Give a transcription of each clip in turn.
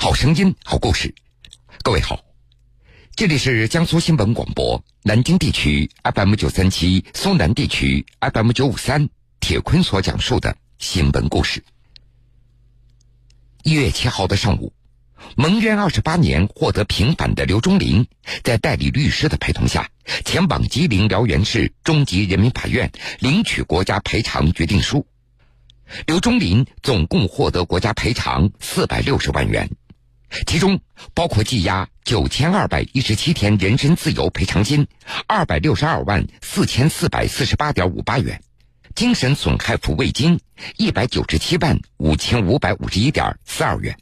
好声音，好故事。各位好，这里是江苏新闻广播南京地区 FM 九三七，苏南地区 FM 九五三。铁坤所讲述的新闻故事。一月七号的上午，蒙冤二十八年获得平反的刘忠林，在代理律师的陪同下，前往吉林辽源市中级人民法院领取国家赔偿决定书。刘忠林总共获得国家赔偿四百六十万元，其中包括羁押九千二百一十七天人身自由赔偿金二百六十二万四千四百四十八点五八元，精神损害抚慰金一百九十七万五千五百五十一点四二元。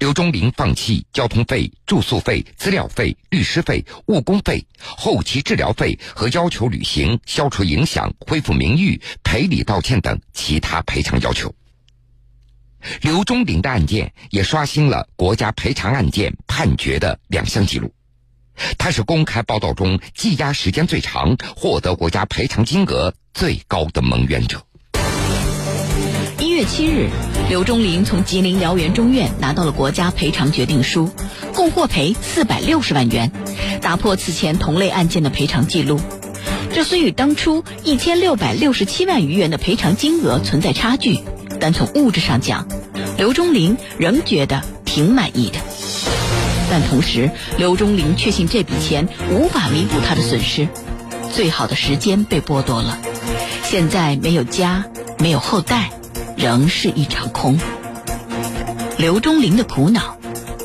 刘忠林放弃交通费、住宿费、资料费、律师费、误工费、后期治疗费和要求履行消除影响、恢复名誉、赔礼道歉等其他赔偿要求。刘忠林的案件也刷新了国家赔偿案件判决的两项记录，他是公开报道中羁押时间最长、获得国家赔偿金额最高的蒙冤者。一月七日。刘忠林从吉林辽源中院拿到了国家赔偿决定书，共获赔四百六十万元，打破此前同类案件的赔偿记录。这虽与当初一千六百六十七万余元的赔偿金额存在差距，但从物质上讲，刘忠林仍觉得挺满意的。但同时，刘忠林确信这笔钱无法弥补他的损失，最好的时间被剥夺了，现在没有家，没有后代。仍是一场空。刘忠林的苦恼，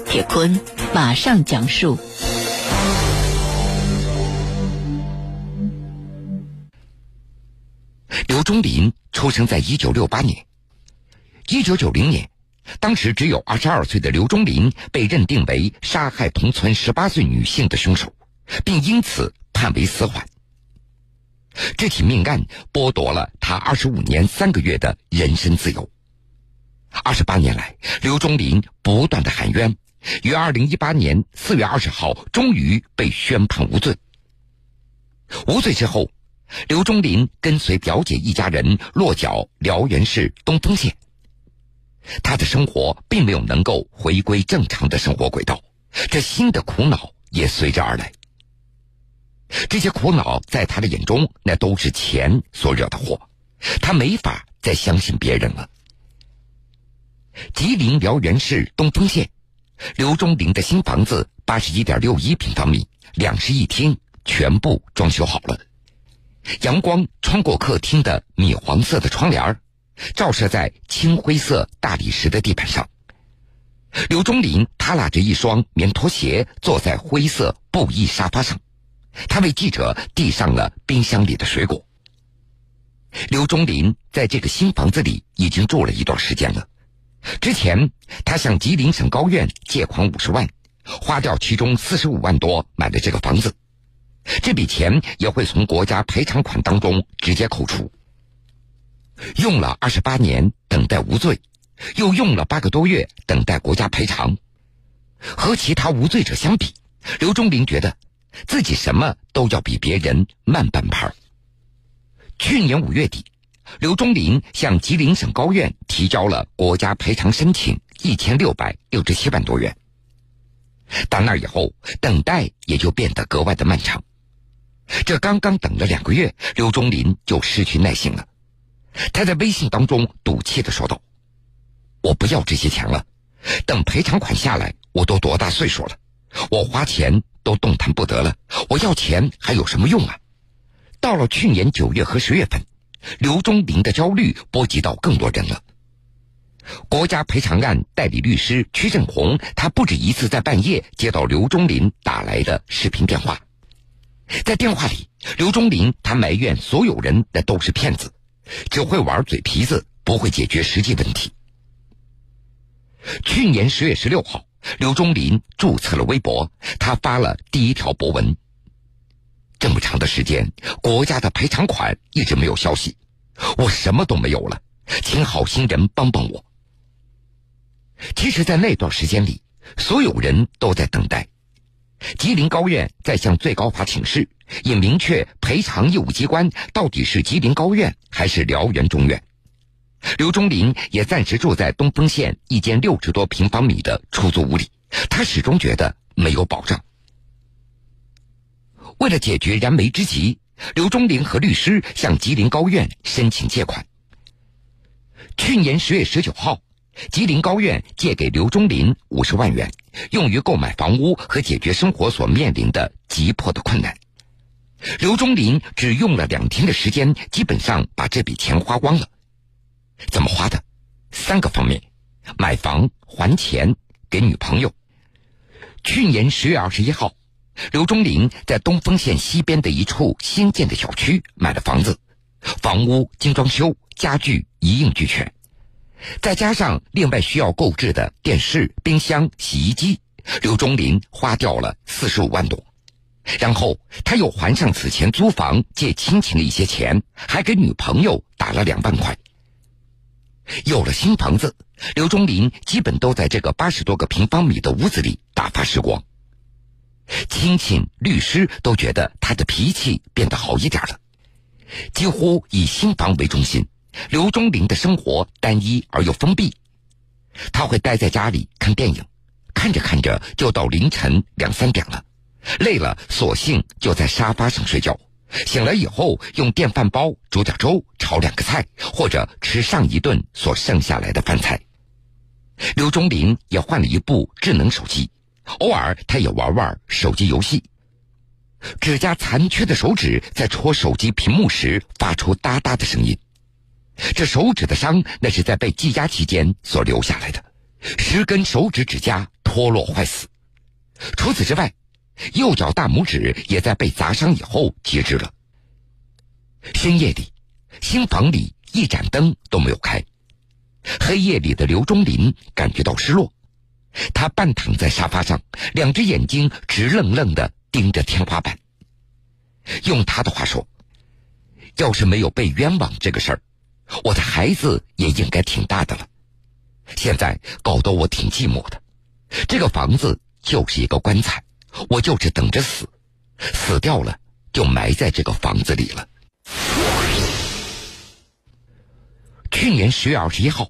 铁坤马上讲述。刘忠林出生在一九六八年，一九九零年，当时只有二十二岁的刘忠林被认定为杀害同村十八岁女性的凶手，并因此判为死缓。这起命案剥夺了他二十五年三个月的人身自由。二十八年来，刘忠林不断的喊冤，于二零一八年四月二十号终于被宣判无罪。无罪之后，刘忠林跟随表姐一家人落脚辽源市东丰县。他的生活并没有能够回归正常的生活轨道，这新的苦恼也随之而来。这些苦恼在他的眼中，那都是钱所惹的祸。他没法再相信别人了。吉林辽源市东丰县，刘忠林的新房子八十一点六一平方米，两室一厅，全部装修好了。阳光穿过客厅的米黄色的窗帘照射在青灰色大理石的地板上。刘忠林他拉着一双棉拖鞋，坐在灰色布艺沙发上。他为记者递上了冰箱里的水果。刘忠林在这个新房子里已经住了一段时间了。之前，他向吉林省高院借款五十万，花掉其中四十五万多买的这个房子，这笔钱也会从国家赔偿款当中直接扣除。用了二十八年等待无罪，又用了八个多月等待国家赔偿，和其他无罪者相比，刘忠林觉得。自己什么都要比别人慢半拍。去年五月底，刘忠林向吉林省高院提交了国家赔偿申请一千六百六十七万多元。到那以后，等待也就变得格外的漫长。这刚刚等了两个月，刘忠林就失去耐心了。他在微信当中赌气的说道：“我不要这些钱了，等赔偿款下来，我都多大岁数了？我花钱。”都动弹不得了，我要钱还有什么用啊？到了去年九月和十月份，刘忠林的焦虑波及到更多人了。国家赔偿案代理律师曲振红，他不止一次在半夜接到刘忠林打来的视频电话，在电话里，刘忠林他埋怨所有人那都是骗子，只会玩嘴皮子，不会解决实际问题。去年十月十六号。刘忠林注册了微博，他发了第一条博文。这么长的时间，国家的赔偿款一直没有消息，我什么都没有了，请好心人帮帮我。其实，在那段时间里，所有人都在等待，吉林高院在向最高法请示，也明确赔偿义务机关到底是吉林高院还是辽源中院。刘忠林也暂时住在东丰县一间六十多平方米的出租屋里，他始终觉得没有保障。为了解决燃眉之急，刘忠林和律师向吉林高院申请借款。去年十月十九号，吉林高院借给刘忠林五十万元，用于购买房屋和解决生活所面临的急迫的困难。刘忠林只用了两天的时间，基本上把这笔钱花光了。怎么花的？三个方面：买房、还钱、给女朋友。去年十月二十一号，刘忠林在东丰县西边的一处新建的小区买了房子，房屋精装修，家具一应俱全，再加上另外需要购置的电视、冰箱、洗衣机，刘忠林花掉了四十五万多。然后他又还上此前租房借亲戚的一些钱，还给女朋友打了两万块。有了新房子，刘忠林基本都在这个八十多个平方米的屋子里打发时光。亲戚、律师都觉得他的脾气变得好一点了，几乎以新房为中心。刘忠林的生活单一而又封闭，他会待在家里看电影，看着看着就到凌晨两三点了，累了索性就在沙发上睡觉。醒来以后，用电饭煲煮点粥，炒两个菜，或者吃上一顿所剩下来的饭菜。刘忠林也换了一部智能手机，偶尔他也玩玩手机游戏。指甲残缺的手指在戳手机屏幕时发出哒哒的声音，这手指的伤那是在被羁押期间所留下来的，十根手指指甲脱落坏死。除此之外。右脚大拇指也在被砸伤以后截肢了。深夜里，新房里一盏灯都没有开。黑夜里的刘忠林感觉到失落，他半躺在沙发上，两只眼睛直愣愣的盯着天花板。用他的话说：“要是没有被冤枉这个事儿，我的孩子也应该挺大的了。现在搞得我挺寂寞的，这个房子就是一个棺材。”我就是等着死，死掉了就埋在这个房子里了。去年十月二十一号，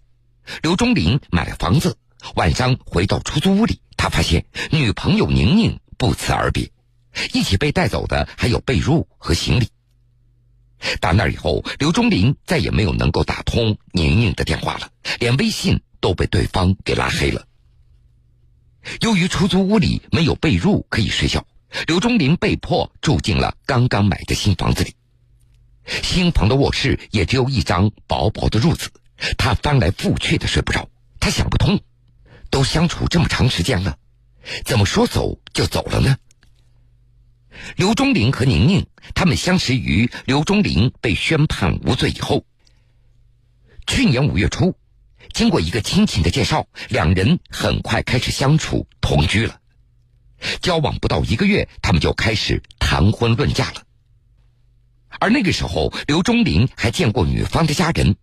刘忠林买了房子，晚上回到出租屋里，他发现女朋友宁宁不辞而别，一起被带走的还有被褥和行李。打那以后，刘忠林再也没有能够打通宁宁的电话了，连微信都被对方给拉黑了。由于出租屋里没有被褥可以睡觉，刘忠林被迫住进了刚刚买的新房子里。新房的卧室也只有一张薄薄的褥子，他翻来覆去的睡不着。他想不通，都相处这么长时间了，怎么说走就走了呢？刘忠林和宁宁他们相识于刘忠林被宣判无罪以后。去年五月初。经过一个亲戚的介绍，两人很快开始相处同居了。交往不到一个月，他们就开始谈婚论嫁了。而那个时候，刘忠林还见过女方的家人。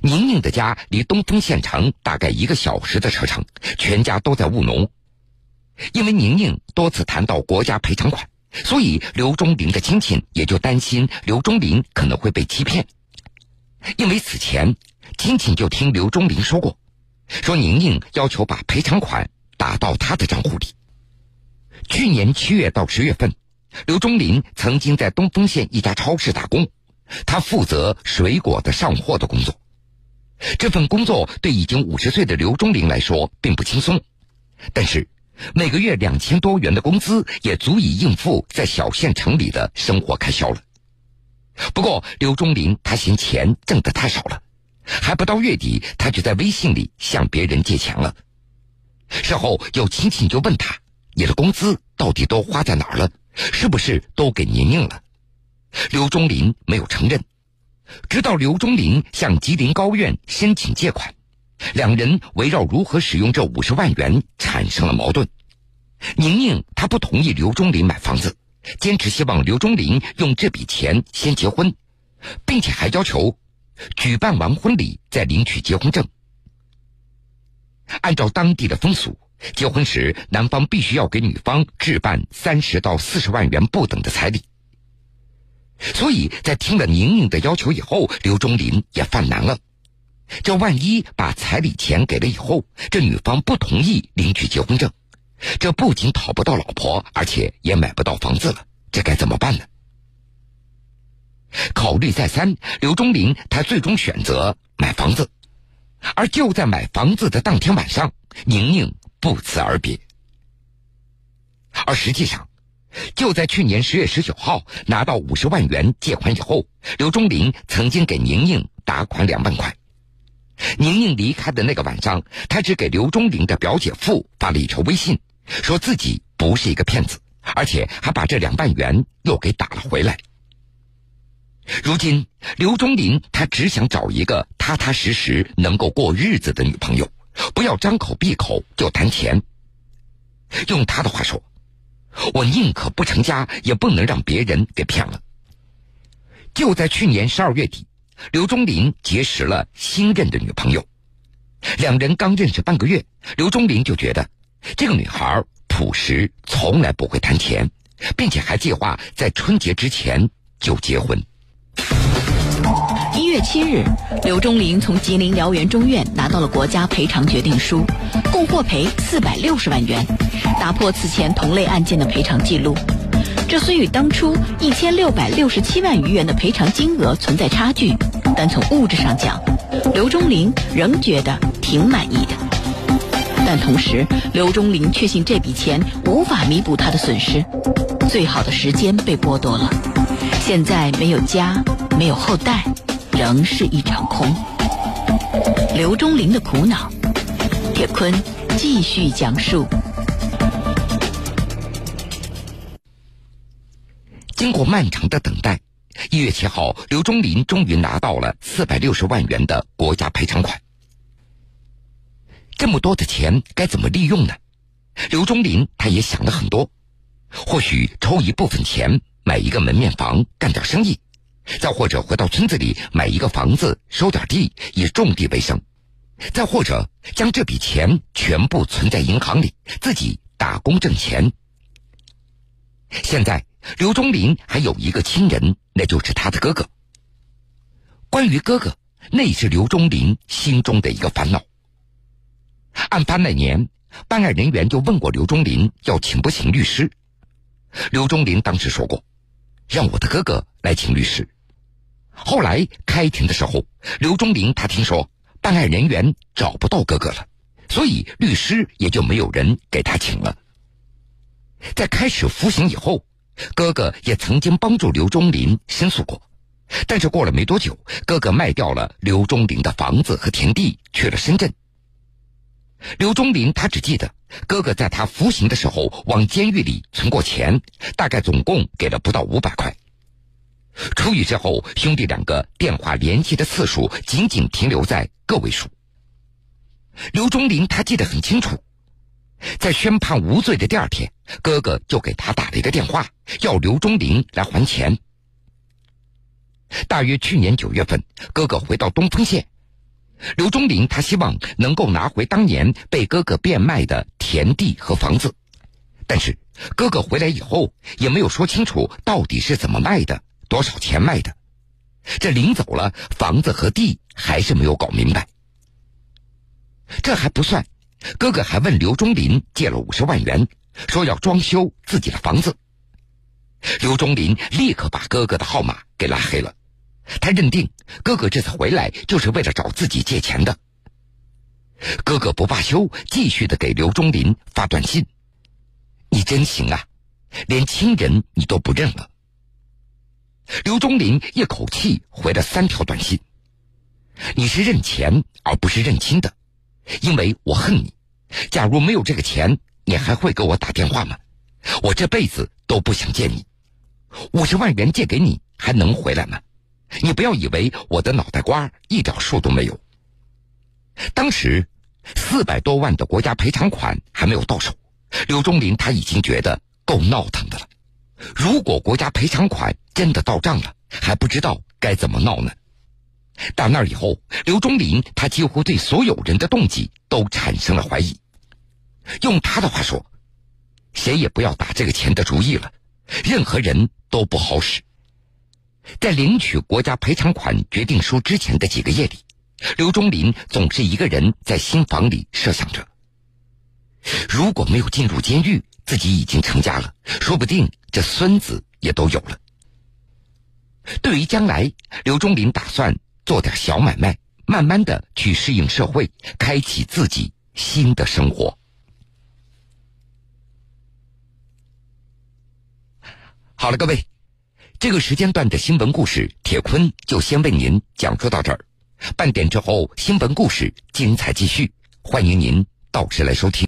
宁宁的家离东丰县城大概一个小时的车程，全家都在务农。因为宁宁多次谈到国家赔偿款，所以刘忠林的亲戚也就担心刘忠林可能会被欺骗。因为此前。亲戚就听刘忠林说过，说宁宁要求把赔偿款打到他的账户里。去年七月到十月份，刘忠林曾经在东丰县一家超市打工，他负责水果的上货的工作。这份工作对已经五十岁的刘忠林来说并不轻松，但是每个月两千多元的工资也足以应付在小县城里的生活开销了。不过刘忠林他嫌钱挣得太少了。还不到月底，他就在微信里向别人借钱了。事后有亲戚就问他：“你的工资到底都花在哪儿了？是不是都给宁宁了？”刘忠林没有承认。直到刘忠林向吉林高院申请借款，两人围绕如何使用这五十万元产生了矛盾。宁宁她不同意刘忠林买房子，坚持希望刘忠林用这笔钱先结婚，并且还要求。举办完婚礼再领取结婚证。按照当地的风俗，结婚时男方必须要给女方置办三十到四十万元不等的彩礼。所以在听了宁宁的要求以后，刘忠林也犯难了。这万一把彩礼钱给了以后，这女方不同意领取结婚证，这不仅讨不到老婆，而且也买不到房子了，这该怎么办呢？考虑再三，刘忠林他最终选择买房子，而就在买房子的当天晚上，宁宁不辞而别。而实际上，就在去年十月十九号拿到五十万元借款以后，刘忠林曾经给宁宁打款两万块。宁宁离开的那个晚上，他只给刘忠林的表姐夫发了一条微信，说自己不是一个骗子，而且还把这两万元又给打了回来。如今，刘忠林他只想找一个踏踏实实能够过日子的女朋友，不要张口闭口就谈钱。用他的话说：“我宁可不成家，也不能让别人给骗了。”就在去年十二月底，刘忠林结识了新任的女朋友。两人刚认识半个月，刘忠林就觉得这个女孩朴实，从来不会谈钱，并且还计划在春节之前就结婚。一月七日，刘忠林从吉林辽源中院拿到了国家赔偿决定书，共获赔四百六十万元，打破此前同类案件的赔偿记录。这虽与当初一千六百六十七万余元的赔偿金额存在差距，但从物质上讲，刘忠林仍觉得挺满意的。但同时，刘忠林确信这笔钱无法弥补他的损失，最好的时间被剥夺了。现在没有家，没有后代，仍是一场空。刘忠林的苦恼，铁坤继续讲述。经过漫长的等待，一月七号，刘忠林终于拿到了四百六十万元的国家赔偿款。这么多的钱该怎么利用呢？刘忠林他也想了很多，或许抽一部分钱。买一个门面房干点生意，再或者回到村子里买一个房子收点地以种地为生，再或者将这笔钱全部存在银行里自己打工挣钱。现在刘忠林还有一个亲人，那就是他的哥哥。关于哥哥，那是刘忠林心中的一个烦恼。案发那年，办案人员就问过刘忠林要请不请律师，刘忠林当时说过。让我的哥哥来请律师。后来开庭的时候，刘忠林他听说办案人员找不到哥哥了，所以律师也就没有人给他请了。在开始服刑以后，哥哥也曾经帮助刘忠林申诉过，但是过了没多久，哥哥卖掉了刘忠林的房子和田地，去了深圳。刘忠林他只记得。哥哥在他服刑的时候往监狱里存过钱，大概总共给了不到五百块。出狱之后，兄弟两个电话联系的次数仅仅停留在个位数。刘忠林他记得很清楚，在宣判无罪的第二天，哥哥就给他打了一个电话，要刘忠林来还钱。大约去年九月份，哥哥回到东丰县。刘忠林他希望能够拿回当年被哥哥变卖的田地和房子，但是哥哥回来以后也没有说清楚到底是怎么卖的，多少钱卖的。这临走了，房子和地还是没有搞明白。这还不算，哥哥还问刘忠林借了五十万元，说要装修自己的房子。刘忠林立刻把哥哥的号码给拉黑了。他认定哥哥这次回来就是为了找自己借钱的。哥哥不罢休，继续的给刘忠林发短信：“你真行啊，连亲人你都不认了。”刘忠林一口气回了三条短信：“你是认钱而不是认亲的，因为我恨你。假如没有这个钱，你还会给我打电话吗？我这辈子都不想见你。五十万元借给你，还能回来吗？”你不要以为我的脑袋瓜一点数都没有。当时四百多万的国家赔偿款还没有到手，刘忠林他已经觉得够闹腾的了。如果国家赔偿款真的到账了，还不知道该怎么闹呢。到那儿以后，刘忠林他几乎对所有人的动机都产生了怀疑。用他的话说，谁也不要打这个钱的主意了，任何人都不好使。在领取国家赔偿款决定书之前的几个夜里，刘忠林总是一个人在新房里设想着：如果没有进入监狱，自己已经成家了，说不定这孙子也都有了。对于将来，刘忠林打算做点小买卖，慢慢的去适应社会，开启自己新的生活。好了，各位，这个时间段的新闻故事，铁坤就先为您讲述到这儿。半点之后，新闻故事精彩继续，欢迎您到时来收听。